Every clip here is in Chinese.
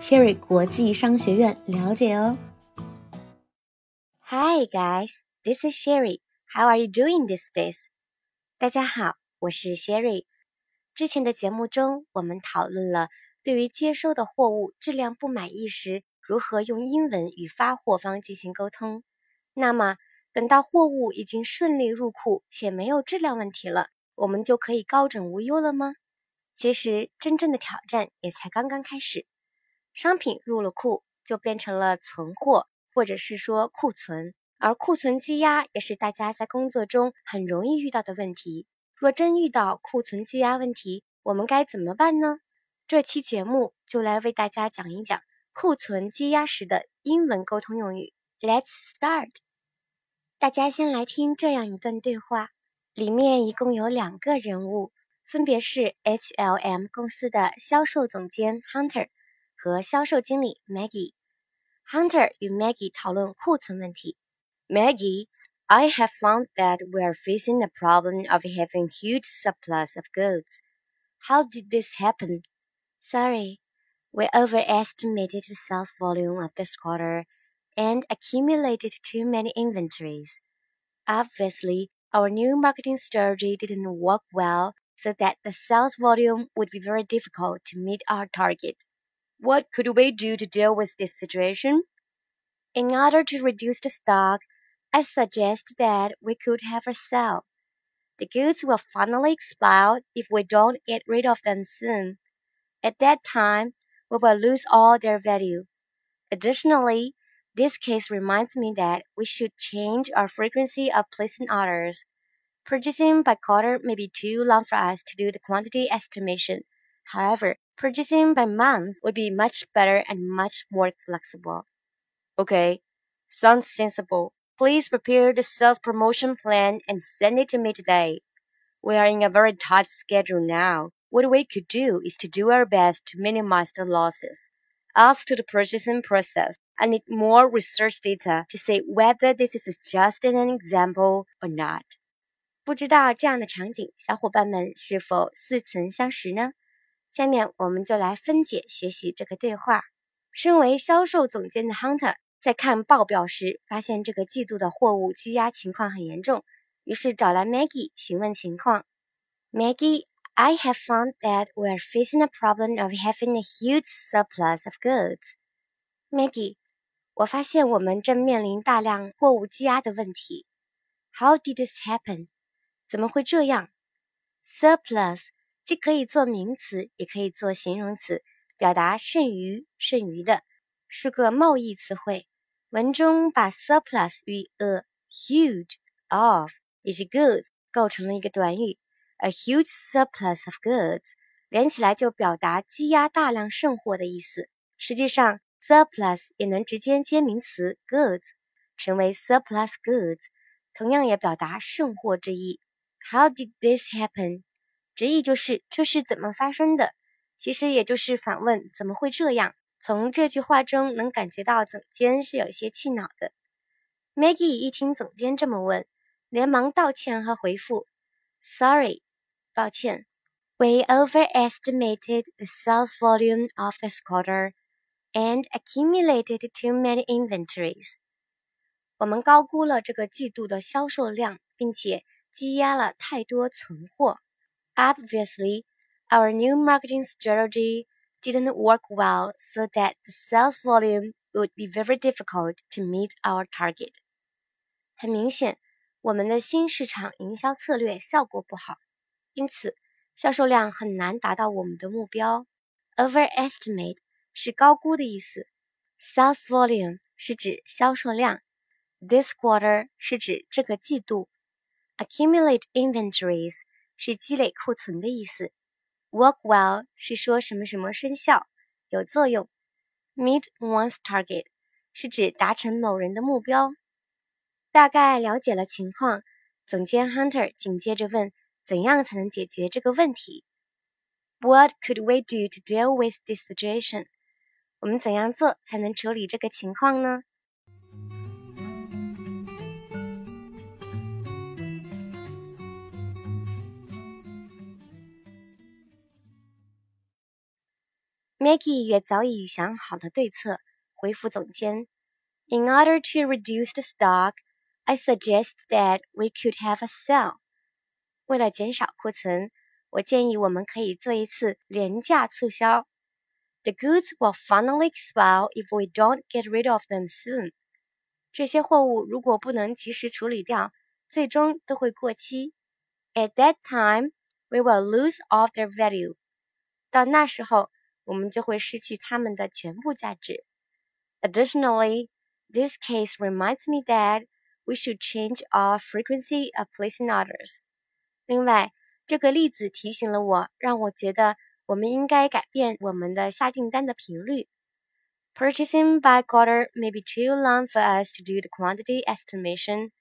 Sherry 国际商学院了解哦。Hi guys, this is Sherry. How are you doing these days? 大家好，我是 Sherry。之前的节目中，我们讨论了对于接收的货物质量不满意时，如何用英文与发货方进行沟通。那么，等到货物已经顺利入库且没有质量问题了，我们就可以高枕无忧了吗？其实，真正的挑战也才刚刚开始。商品入了库，就变成了存货，或者是说库存。而库存积压也是大家在工作中很容易遇到的问题。若真遇到库存积压问题，我们该怎么办呢？这期节目就来为大家讲一讲库存积压时的英文沟通用语。Let's start。大家先来听这样一段对话，里面一共有两个人物，分别是 HLM 公司的销售总监 Hunter。和销售经理 Maggie。Hunter 与 Maggie 讨论库存问题。Maggie, I have found that we are facing the problem of having huge surplus of goods. How did this happen? Sorry, we overestimated the sales volume of this quarter and accumulated too many inventories. Obviously, our new marketing strategy didn't work well, so that the sales volume would be very difficult to meet our target. What could we do to deal with this situation? In order to reduce the stock, I suggest that we could have a sale. The goods will finally expire if we don't get rid of them soon. At that time, we will lose all their value. Additionally, this case reminds me that we should change our frequency of placing orders. Purchasing by quarter may be too long for us to do the quantity estimation. However, Purchasing by month would be much better and much more flexible. Okay, sounds sensible. Please prepare the sales promotion plan and send it to me today. We are in a very tight schedule now. What we could do is to do our best to minimize the losses. As to the purchasing process, I need more research data to say whether this is just an example or not. 不知道这样的场景，小伙伴们是否似曾相识呢？ 下面我们就来分解学习这个对话。身为销售总监的 Hunter 在看报表时，发现这个季度的货物积压情况很严重，于是找来 Maggie 询问情况。Maggie, I have found that we are facing a problem of having a huge surplus of goods. Maggie，我发现我们正面临大量货物积压的问题。How did this happen？怎么会这样？Surplus 既可以做名词，也可以做形容词，表达剩余、剩余的，是个贸易词汇。文中把 surplus 与 a huge of 以及 goods 构成了一个短语，a huge surplus of goods 连起来就表达积压大量剩货的意思。实际上，surplus 也能直接接名词 goods，成为 surplus goods，同样也表达剩货之意。How did this happen？直译就是这是怎么发生的，其实也就是反问怎么会这样。从这句话中能感觉到总监是有些气恼的。Maggie 一听总监这么问，连忙道歉和回复：“Sorry，抱歉。We overestimated the sales volume of this quarter and accumulated too many inventories。我们高估了这个季度的销售量，并且积压了太多存货。” Obviously, our new marketing strategy didn't work well, so that the sales volume would be very difficult to meet our target. 很明显，我们的新市场营销策略效果不好，因此销售量很难达到我们的目标。Overestimate 是高估的意思，sales volume 是指销售量，this quarter 是指这个季度，accumulate inventories 是积累库存的意思。Work well 是说什么什么生效、有作用。Meet one's target 是指达成某人的目标。大概了解了情况，总监 Hunter 紧接着问：怎样才能解决这个问题？What could we do to deal with this situation？我们怎样做才能处理这个情况呢 ？Maggie 也早已想好了对策，回复总监：“In order to reduce the stock, I suggest that we could have a sale。”为了减少库存，我建议我们可以做一次廉价促销。The goods will finally expire if we don't get rid of them soon。这些货物如果不能及时处理掉，最终都会过期。At that time, we will lose all their value。到那时候。 我们就会失去它们的全部价值。Additionally, this case reminds me that we should change our frequency of placing orders. 另外，这个例子提醒了我，让我觉得我们应该改变我们的下订单的频率。Purchasing by quarter may be too long for us to do the quantity estimation.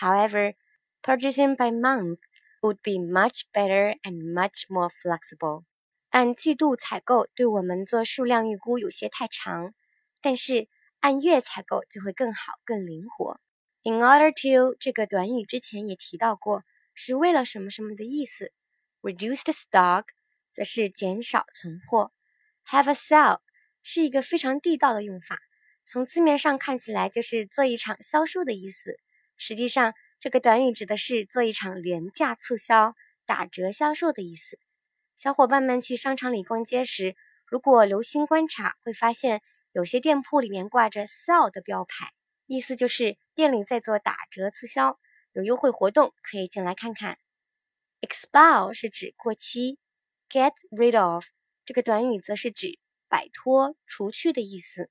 However, purchasing by month would be much better and much more flexible. 按季度采购对我们做数量预估有些太长，但是按月采购就会更好、更灵活。In order to 这个短语之前也提到过，是为了什么什么的意思。Reduced stock 则是减少存货。Have a sale 是一个非常地道的用法，从字面上看起来就是做一场销售的意思。实际上，这个短语指的是做一场廉价促销、打折销售的意思。小伙伴们去商场里逛街时，如果留心观察，会发现有些店铺里面挂着 “sale” 的标牌，意思就是店里在做打折促销，有优惠活动，可以进来看看。expire 是指过期，get rid of 这个短语则是指摆脱、除去的意思。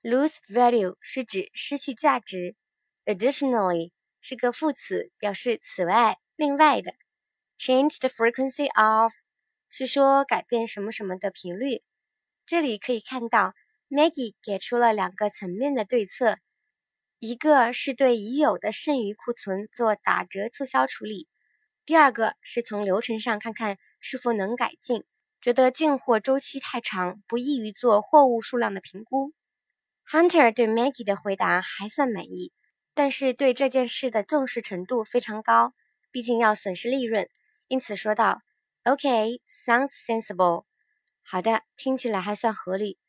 lose value 是指失去价值。Additionally 是个副词，表示此外、另外的。Change the frequency of 是说改变什么什么的频率。这里可以看到，Maggie 给出了两个层面的对策，一个是对已有的剩余库存做打折促销处理，第二个是从流程上看看是否能改进。觉得进货周期太长，不易于做货物数量的评估。Hunter 对 Maggie 的回答还算满意，但是对这件事的重视程度非常高，毕竟要损失利润，因此说道。Okay, sounds sensible. 好的，听起来还算合理。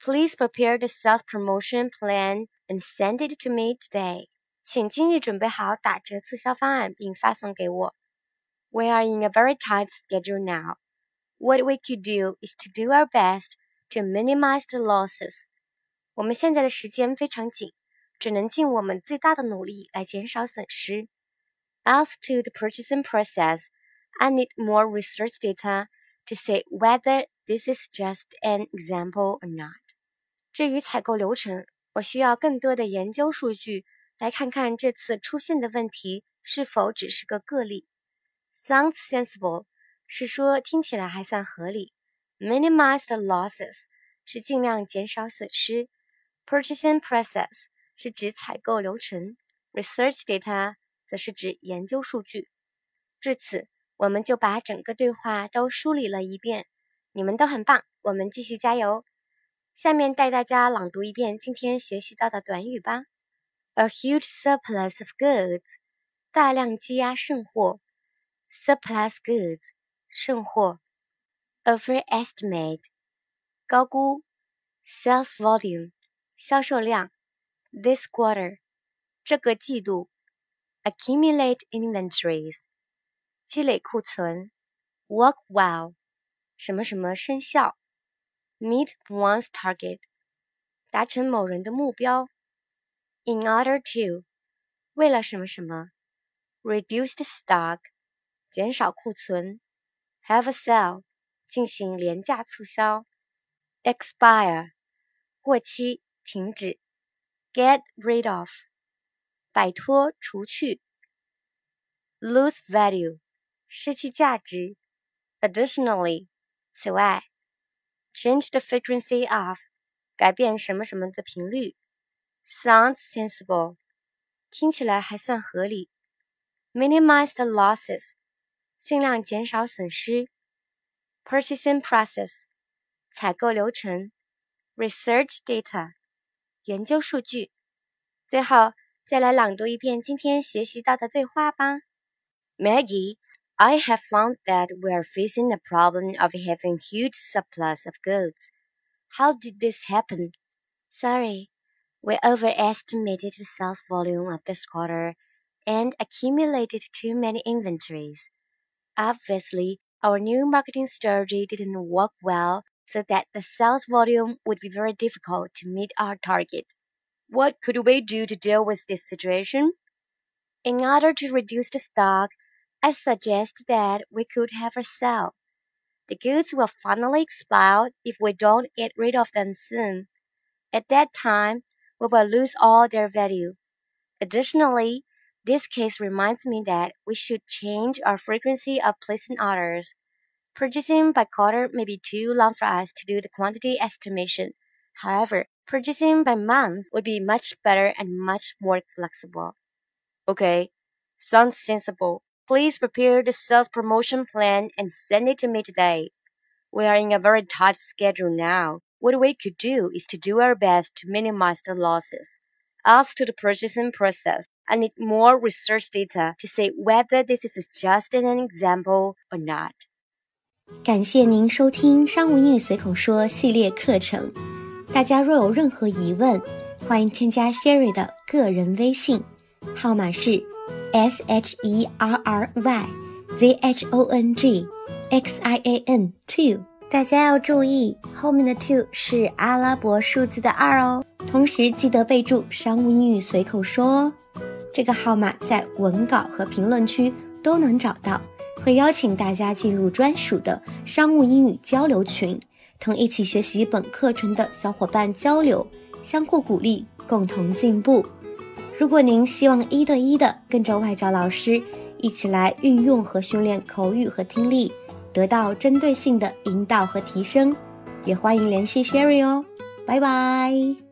Please prepare the sales promotion plan and send it to me today. 请今日准备好打折促销方案并发送给我。We are in a very tight schedule now. What we could do is to do our best to minimize the losses. 我们现在的时间非常紧，只能尽我们最大的努力来减少损失。As to the purchasing process. I need more research data to say whether this is just an example or not. 至于采购流程，我需要更多的研究数据来看看这次出现的问题是否只是个个例。Sounds sensible 是说听起来还算合理。Minimize the losses 是尽量减少损失。Purchasing process 是指采购流程。Research data 则是指研究数据。至此。 我们就把整个对话都梳理了一遍，你们都很棒，我们继续加油。下面带大家朗读一遍今天学习到的短语吧。A huge surplus of goods，大量积压剩货。Surplus goods，剩货。Overestimate，高估。Sales volume，销售量。This quarter，这个季度。Accumulate inventories。积累库存，work well，什么什么生效，meet one's target，达成某人的目标，in order to，为了什么什么，reduced stock，减少库存，have a sale，进行廉价促销，expire，过期停止，get rid of，摆脱除去，lose value。 失去价值。Additionally，此外，change the frequency of，改变什么什么的频率。Sounds sensible，听起来还算合理。Minimize the losses，尽量减少损失。Purchasing process，采购流程。Research data，研究数据。最后，再来朗读一遍今天学习到的对话吧。Maggie, I have found that we are facing the problem of having huge surplus of goods. How did this happen? Sorry, we overestimated the sales volume of this quarter and accumulated too many inventories. Obviously, our new marketing strategy didn't work well so that the sales volume would be very difficult to meet our target. What could we do to deal with this situation? In order to reduce the stock, I suggest that we could have a sale. The goods will finally expire if we don't get rid of them soon. At that time, we will lose all their value. Additionally, this case reminds me that we should change our frequency of placing orders. Purchasing by quarter may be too long for us to do the quantity estimation. However, purchasing by month would be much better and much more flexible. Okay, sounds sensible. Please prepare the sales promotion plan and send it to me today. We are in a very tight schedule now. What we could do is to do our best to minimize the losses. As to the purchasing process, I need more research data to say whether this is just an example or not. 感谢您收听《商务英语随口说》系列课程。大家若有任何疑问，欢迎添加 Sherry 的个人微信，号码是 S H E R R Y Z H O N G X I A N two。大家要注意，后面的 two 是阿拉伯数字的二哦。同时记得备注“商务英语随口说”哦。这个号码在文稿和评论区都能找到。会邀请大家进入专属的商务英语交流群，同一起学习本课程的小伙伴交流，相互鼓励，共同进步。如果您希望一对一的跟着外教老师一起来运用和训练口语和听力，得到针对性的引导和提升，也欢迎联系 Sherry 哦。拜拜。